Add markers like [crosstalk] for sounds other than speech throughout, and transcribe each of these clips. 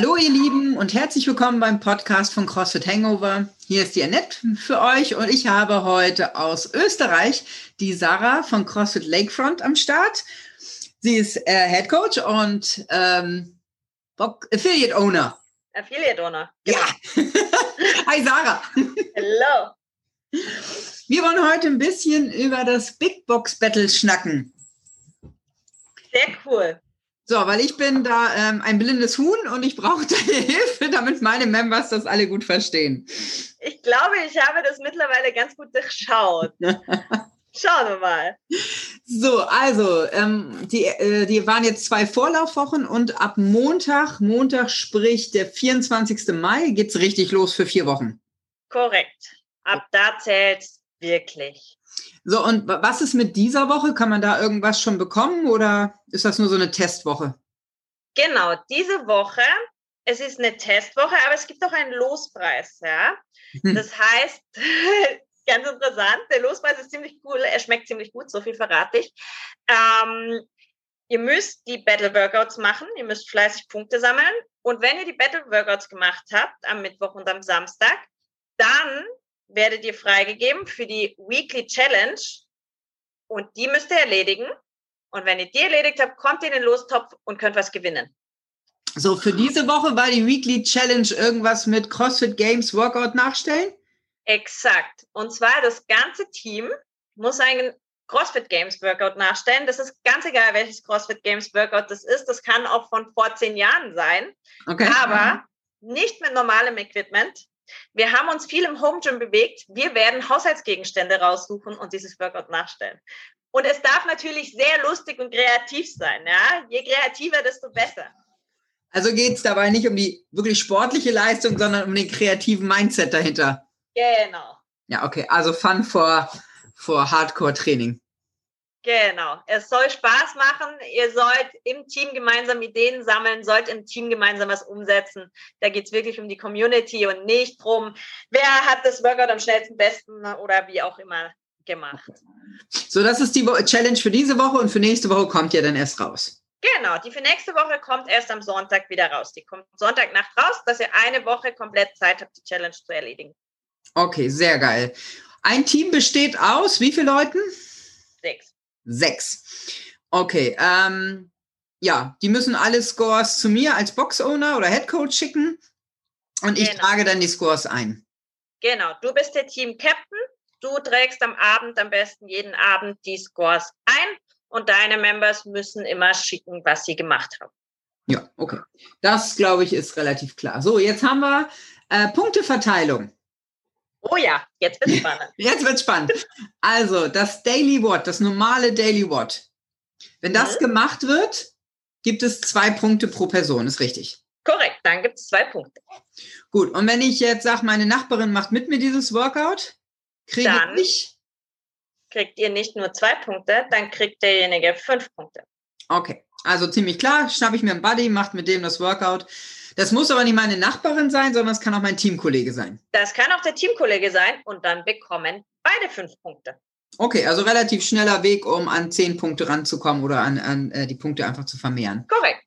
Hallo ihr Lieben und herzlich willkommen beim Podcast von CrossFit Hangover. Hier ist die Annette für euch und ich habe heute aus Österreich die Sarah von CrossFit Lakefront am Start. Sie ist äh, Head Coach und ähm, Affiliate Owner. Affiliate Owner. Genau. Ja. [laughs] Hi Sarah. Hello. Wir wollen heute ein bisschen über das Big Box Battle schnacken. Sehr cool. So, weil ich bin da ähm, ein blindes Huhn und ich brauche [laughs] deine Hilfe, damit meine Members das alle gut verstehen. Ich glaube, ich habe das mittlerweile ganz gut durchschaut. [laughs] Schauen wir mal. So, also, ähm, die, äh, die waren jetzt zwei Vorlaufwochen und ab Montag, Montag sprich der 24. Mai, geht es richtig los für vier Wochen. Korrekt. Ab da zählt wirklich. So, und was ist mit dieser Woche? Kann man da irgendwas schon bekommen oder ist das nur so eine Testwoche? Genau, diese Woche, es ist eine Testwoche, aber es gibt auch einen Lospreis, ja. Hm. Das heißt, [laughs] ganz interessant, der Lospreis ist ziemlich cool, er schmeckt ziemlich gut, so viel verrate ich. Ähm, ihr müsst die Battle Workouts machen, ihr müsst fleißig Punkte sammeln und wenn ihr die Battle Workouts gemacht habt, am Mittwoch und am Samstag, dann werdet ihr freigegeben für die Weekly Challenge und die müsst ihr erledigen. Und wenn ihr die erledigt habt, kommt ihr in den Lostopf und könnt was gewinnen. So, für diese Woche war die Weekly Challenge irgendwas mit CrossFit Games Workout nachstellen? Exakt. Und zwar das ganze Team muss einen CrossFit Games Workout nachstellen. Das ist ganz egal, welches CrossFit Games Workout das ist. Das kann auch von vor zehn Jahren sein. Okay. Aber nicht mit normalem Equipment, wir haben uns viel im Home Gym bewegt. Wir werden Haushaltsgegenstände raussuchen und dieses Workout nachstellen. Und es darf natürlich sehr lustig und kreativ sein. Ja? Je kreativer, desto besser. Also geht es dabei nicht um die wirklich sportliche Leistung, sondern um den kreativen Mindset dahinter. Genau. Ja, okay. Also Fun vor, vor Hardcore-Training. Genau. Es soll Spaß machen. Ihr sollt im Team gemeinsam Ideen sammeln, sollt im Team gemeinsam was umsetzen. Da geht es wirklich um die Community und nicht drum, wer hat das Workout am schnellsten besten oder wie auch immer gemacht. So, das ist die Challenge für diese Woche und für nächste Woche kommt ja dann erst raus. Genau, die für nächste Woche kommt erst am Sonntag wieder raus. Die kommt Sonntagnacht raus, dass ihr eine Woche komplett Zeit habt, die Challenge zu erledigen. Okay, sehr geil. Ein Team besteht aus wie viele Leuten? Sechs. Sechs. Okay, ähm, ja, die müssen alle Scores zu mir als Box-Owner oder Head Coach schicken und genau. ich trage dann die Scores ein. Genau, du bist der Team-Captain. Du trägst am Abend am besten jeden Abend die Scores ein und deine Members müssen immer schicken, was sie gemacht haben. Ja, okay. Das, glaube ich, ist relativ klar. So, jetzt haben wir äh, Punkteverteilung. Oh ja, jetzt wird spannend. [laughs] jetzt wird spannend. Also, das Daily Watt, das normale Daily Watt. Wenn das mhm. gemacht wird, gibt es zwei Punkte pro Person, ist richtig. Korrekt, dann gibt es zwei Punkte. Gut, und wenn ich jetzt sage, meine Nachbarin macht mit mir dieses Workout, kriege dann ich. Kriegt ihr nicht nur zwei Punkte, dann kriegt derjenige fünf Punkte. Okay, also ziemlich klar, schnappe ich mir einen Buddy, macht mit dem das Workout. Das muss aber nicht meine Nachbarin sein, sondern es kann auch mein Teamkollege sein. Das kann auch der Teamkollege sein und dann bekommen beide fünf Punkte. Okay, also relativ schneller Weg, um an zehn Punkte ranzukommen oder an, an äh, die Punkte einfach zu vermehren. Korrekt.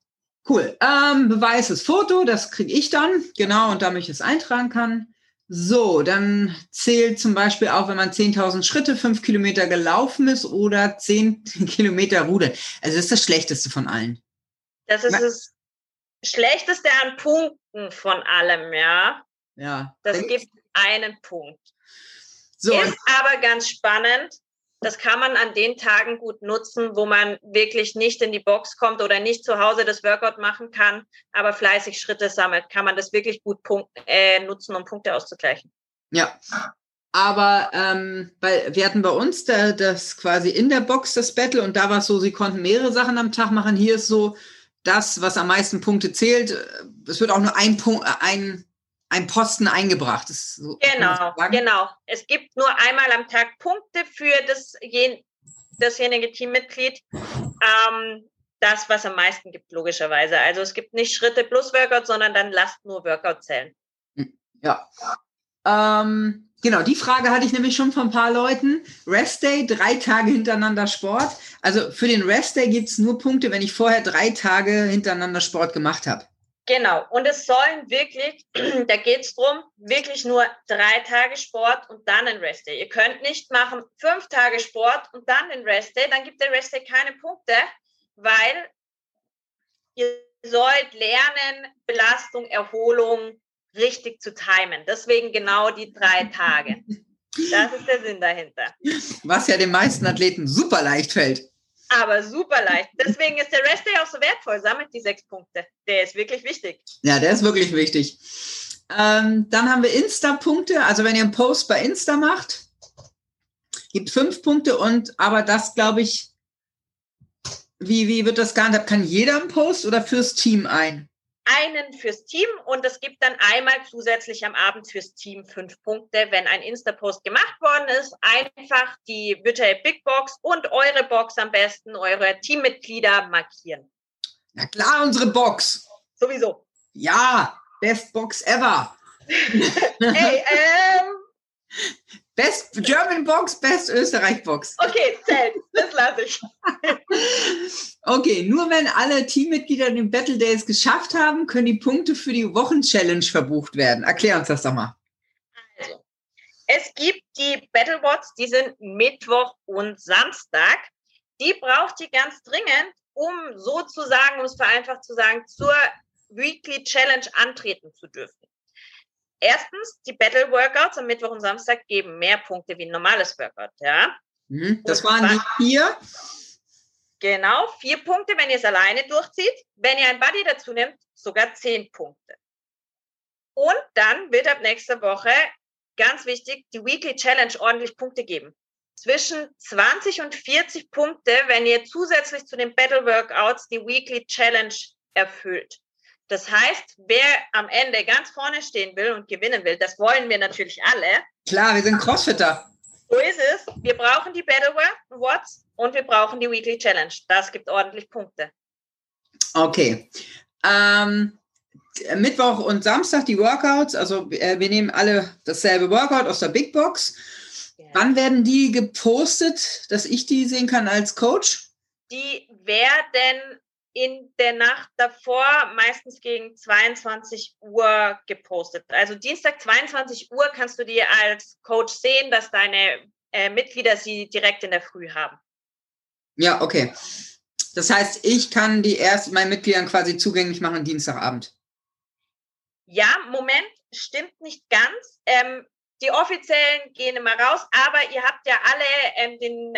Cool. Ähm, Beweis ist Foto, das kriege ich dann, genau, und damit ich es eintragen kann. So, dann zählt zum Beispiel auch, wenn man 10.000 Schritte, 5 Kilometer gelaufen ist oder 10 [laughs] Kilometer rudern. Also das ist das Schlechteste von allen. Das ist das Schlechteste an Punkten von allem, ja. Ja. Das gibt einen Punkt. So. Ist aber ganz spannend. Das kann man an den Tagen gut nutzen, wo man wirklich nicht in die Box kommt oder nicht zu Hause das Workout machen kann, aber fleißig Schritte sammelt. Kann man das wirklich gut Punkt, äh, nutzen, um Punkte auszugleichen. Ja. Aber ähm, weil wir hatten bei uns da, das quasi in der Box das Battle und da war es so, sie konnten mehrere Sachen am Tag machen. Hier ist so, das, was am meisten Punkte zählt. Es wird auch nur ein Punkt, ein, ein Posten eingebracht. So, genau, genau. Es gibt nur einmal am Tag Punkte für das, dasjenige Teammitglied. Ähm, das, was am meisten gibt, logischerweise. Also es gibt nicht Schritte plus Workout, sondern dann lasst nur Workout zählen. Ja. Ähm, Genau, die Frage hatte ich nämlich schon von ein paar Leuten. Rest Day, drei Tage hintereinander Sport. Also für den Rest Day gibt es nur Punkte, wenn ich vorher drei Tage hintereinander Sport gemacht habe. Genau, und es sollen wirklich, [clears throat] da geht es darum, wirklich nur drei Tage Sport und dann ein Rest-Day. Ihr könnt nicht machen fünf Tage Sport und dann den Rest-Day, dann gibt der Rest-Day keine Punkte, weil ihr sollt lernen, Belastung, Erholung richtig zu timen. Deswegen genau die drei Tage. Das ist der Sinn dahinter. Was ja den meisten Athleten super leicht fällt aber super leicht. Deswegen ist der Rest Day auch so wertvoll. Sammelt die sechs Punkte. Der ist wirklich wichtig. Ja, der ist wirklich wichtig. Ähm, dann haben wir Insta-Punkte. Also wenn ihr einen Post bei Insta macht, gibt fünf Punkte und aber das glaube ich, wie, wie wird das gehandhabt? Kann jeder einen Post oder fürs Team ein? Einen fürs Team und es gibt dann einmal zusätzlich am Abend fürs Team fünf Punkte, wenn ein Insta-Post gemacht worden ist. Einfach die virtuelle Big Box und eure Box am besten, eure Teammitglieder markieren. Na klar, unsere Box. Sowieso. Ja, best Box ever. [laughs] hey, ähm, Best German Box, Best Österreich Box. Okay, zählt. Das lasse ich. [laughs] okay, nur wenn alle Teammitglieder den Battle Days geschafft haben, können die Punkte für die Wochenchallenge verbucht werden. Erklär uns das doch mal. Also, es gibt die Battlebots, die sind Mittwoch und Samstag. Die braucht ihr ganz dringend, um sozusagen, um es vereinfacht zu sagen, zur Weekly Challenge antreten zu dürfen. Erstens, die Battle Workouts am Mittwoch und Samstag geben mehr Punkte wie ein normales Workout, ja. Mhm, das waren die vier. Genau, vier Punkte, wenn ihr es alleine durchzieht. Wenn ihr ein Buddy dazu nehmt, sogar zehn Punkte. Und dann wird ab nächster Woche, ganz wichtig, die Weekly Challenge ordentlich Punkte geben. Zwischen 20 und 40 Punkte, wenn ihr zusätzlich zu den Battle Workouts die Weekly Challenge erfüllt. Das heißt, wer am Ende ganz vorne stehen will und gewinnen will, das wollen wir natürlich alle. Klar, wir sind Crossfitter. So ist es. Wir brauchen die Battleware Awards und wir brauchen die Weekly Challenge. Das gibt ordentlich Punkte. Okay. Ähm, Mittwoch und Samstag die Workouts. Also äh, wir nehmen alle dasselbe Workout aus der Big Box. Ja. Wann werden die gepostet, dass ich die sehen kann als Coach? Die werden in der Nacht davor meistens gegen 22 Uhr gepostet. Also Dienstag 22 Uhr kannst du dir als Coach sehen, dass deine äh, Mitglieder sie direkt in der Früh haben. Ja, okay. Das heißt, ich kann die erst meinen Mitgliedern quasi zugänglich machen Dienstagabend. Ja, Moment, stimmt nicht ganz. Ähm, die offiziellen gehen immer raus, aber ihr habt ja alle ähm, den,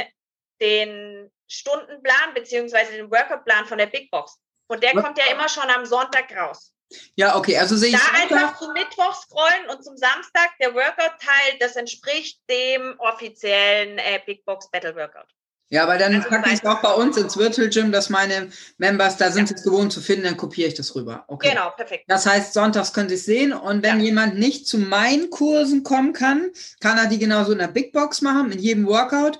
den Stundenplan beziehungsweise den Workout-Plan von der Big Box. Und der kommt ja immer schon am Sonntag raus. Ja, okay, also sehe ich. Da einfach zum Mittwoch scrollen und zum Samstag der Workout-Teil, das entspricht dem offiziellen äh, Big Box Battle Workout. Ja, aber dann also packe ich es auch bei uns ins Virtual Gym, dass meine Members, da sind ja. es gewohnt zu finden, dann kopiere ich das rüber. Okay. Genau, perfekt. Das heißt, sonntags können Sie es sehen und wenn ja. jemand nicht zu meinen Kursen kommen kann, kann er die genauso in der Big Box machen, in jedem Workout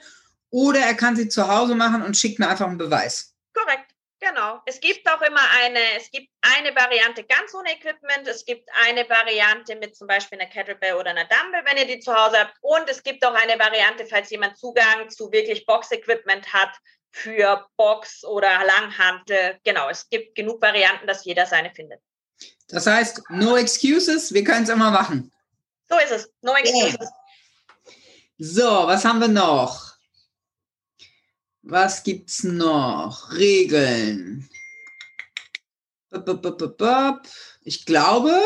oder er kann sie zu Hause machen und schickt mir einfach einen Beweis. Korrekt, genau. Es gibt auch immer eine, es gibt eine Variante ganz ohne Equipment, es gibt eine Variante mit zum Beispiel einer Kettlebell oder einer Dumbbell, wenn ihr die zu Hause habt. Und es gibt auch eine Variante, falls jemand Zugang zu wirklich Box-Equipment hat für Box oder Langhantel. Genau, es gibt genug Varianten, dass jeder seine findet. Das heißt, no excuses, wir können es immer machen. So ist es, no excuses. Yeah. So, was haben wir noch? Was gibt's noch? Regeln. Ich glaube.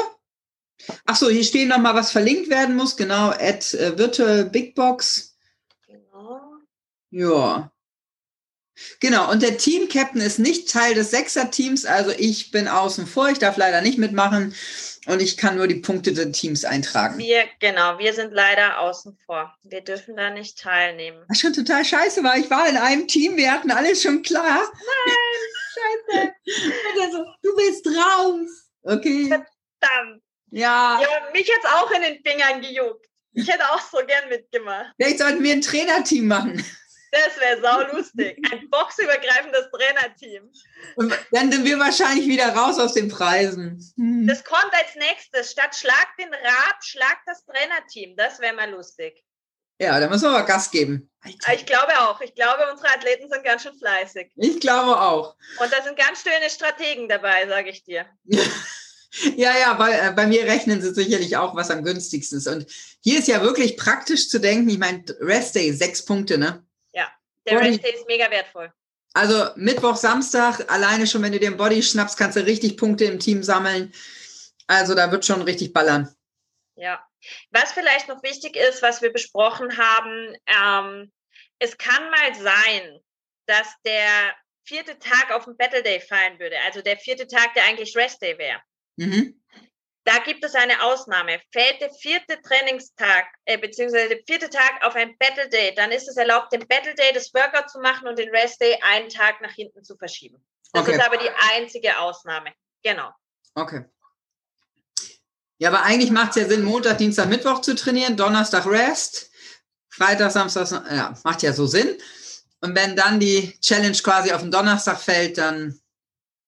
Ach so, hier stehen noch mal, was verlinkt werden muss. Genau, at äh, Virtual Big Box. Genau. Ja. Genau, und der Team-Captain ist nicht Teil des Sechser-Teams, also ich bin außen vor, ich darf leider nicht mitmachen und ich kann nur die Punkte des Teams eintragen. Wir, genau, wir sind leider außen vor. Wir dürfen da nicht teilnehmen. Was schon total scheiße war. Ich war in einem Team, wir hatten alles schon klar. Nein, [laughs] scheiße. so, du bist raus. Okay. Verdammt. Ja. Ja, mich jetzt auch in den Fingern gejuckt. Ich hätte auch so gern mitgemacht. Vielleicht sollten wir ein Trainerteam machen. Das wäre saulustig. Ein boxübergreifendes Trainerteam. Dann sind wir wahrscheinlich wieder raus aus den Preisen. Hm. Das kommt als nächstes. Statt Schlag den Rad, schlag das Trainerteam. Das wäre mal lustig. Ja, da müssen wir aber Gas geben. Alter. Ich glaube auch. Ich glaube, unsere Athleten sind ganz schön fleißig. Ich glaube auch. Und da sind ganz schöne Strategen dabei, sage ich dir. [laughs] Ja, ja, bei, äh, bei mir rechnen sie sicherlich auch, was am günstigsten ist. Und hier ist ja wirklich praktisch zu denken. Ich meine, Rest Day, sechs Punkte, ne? Der Rest Day ist mega wertvoll. Also Mittwoch, Samstag, alleine schon, wenn du dir einen Body schnappst, kannst du richtig Punkte im Team sammeln. Also da wird schon richtig ballern. Ja. Was vielleicht noch wichtig ist, was wir besprochen haben, ähm, es kann mal sein, dass der vierte Tag auf den Battle Day fallen würde, also der vierte Tag, der eigentlich Rest Day wäre. Mhm. Da gibt es eine Ausnahme. Fällt der vierte Trainingstag, äh, beziehungsweise der vierte Tag auf ein Battle Day, dann ist es erlaubt, den Battle Day das Workout zu machen und den Rest Day einen Tag nach hinten zu verschieben. Das okay. ist aber die einzige Ausnahme. Genau. Okay. Ja, aber eigentlich macht es ja Sinn, Montag, Dienstag, Mittwoch zu trainieren, Donnerstag Rest, Freitag, Samstag, ja, macht ja so Sinn. Und wenn dann die Challenge quasi auf den Donnerstag fällt, dann.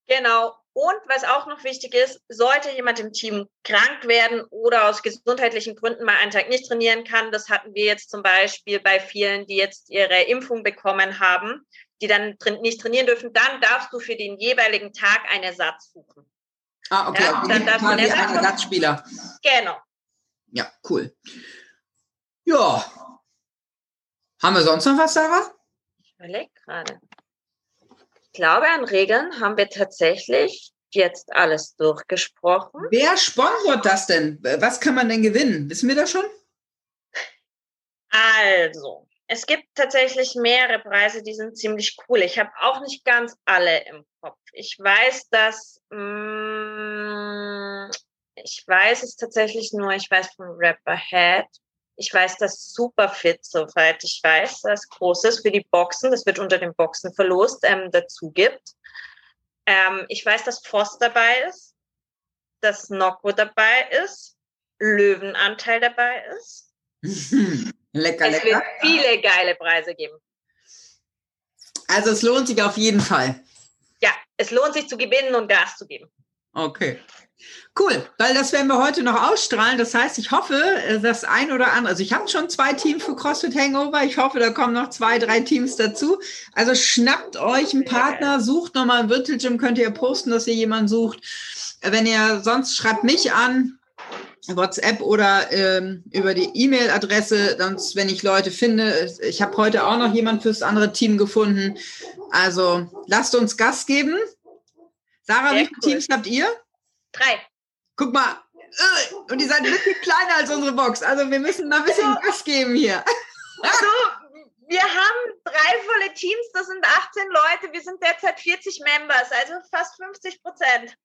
Genau. Und was auch noch wichtig ist, sollte jemand im Team krank werden oder aus gesundheitlichen Gründen mal einen Tag nicht trainieren kann, das hatten wir jetzt zum Beispiel bei vielen, die jetzt ihre Impfung bekommen haben, die dann nicht trainieren dürfen, dann darfst du für den jeweiligen Tag einen Ersatz suchen. Ah, okay. Ja, dann darfst du einen Ersatz Ersatzspieler. Genau. Ja, cool. Ja. Haben wir sonst noch was, Sarah? Ich überlege gerade. Ich glaube, an Regeln haben wir tatsächlich jetzt alles durchgesprochen. Wer sponsort das denn? Was kann man denn gewinnen? Wissen wir das schon? Also, es gibt tatsächlich mehrere Preise, die sind ziemlich cool. Ich habe auch nicht ganz alle im Kopf. Ich weiß, dass mh, mm, ich weiß es tatsächlich nur, ich weiß von Rapper Head ich weiß, dass Superfit, soweit ich weiß, das Großes für die Boxen, das wird unter den Boxen verlost, ähm, dazu gibt. Ähm, ich weiß, dass Voss dabei ist, dass Nocco dabei ist, Löwenanteil dabei ist. [laughs] lecker, es lecker. Es wird viele geile Preise geben. Also es lohnt sich auf jeden Fall. Ja, es lohnt sich zu gewinnen und Gas zu geben. Okay. Cool, weil das werden wir heute noch ausstrahlen. Das heißt, ich hoffe, äh, das ein oder andere, also ich habe schon zwei Teams für CrossFit Hangover. Ich hoffe, da kommen noch zwei, drei Teams dazu. Also schnappt euch einen Partner, sucht nochmal ein Virtual Gym, könnt ihr posten, dass ihr jemanden sucht. Wenn ihr sonst schreibt mich an, WhatsApp oder ähm, über die E-Mail-Adresse, sonst, wenn ich Leute finde. Ich habe heute auch noch jemand fürs andere Team gefunden. Also lasst uns Gas geben. Sarah, Sehr wie viele cool. Teams habt ihr? Drei. Guck mal. Und die sind ein bisschen kleiner als unsere Box. Also wir müssen da ein bisschen also, Gas geben hier. Also, [laughs] wir haben drei volle Teams, das sind 18 Leute, wir sind derzeit 40 Members, also fast 50 Prozent.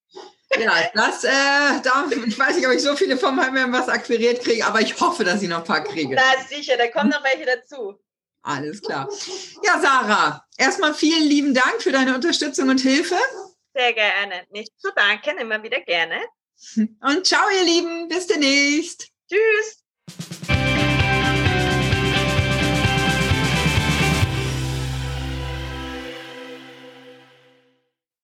Ja, das, äh, da, ich weiß nicht, ob ich so viele von meinen Members akquiriert kriege, aber ich hoffe, dass ich noch ein paar kriege. Na sicher, da kommen noch welche dazu. Alles klar. Ja, Sarah, erstmal vielen lieben Dank für deine Unterstützung und Hilfe. Sehr gerne. Nicht zu danken, immer wieder gerne. Und ciao, ihr Lieben. Bis demnächst. Tschüss.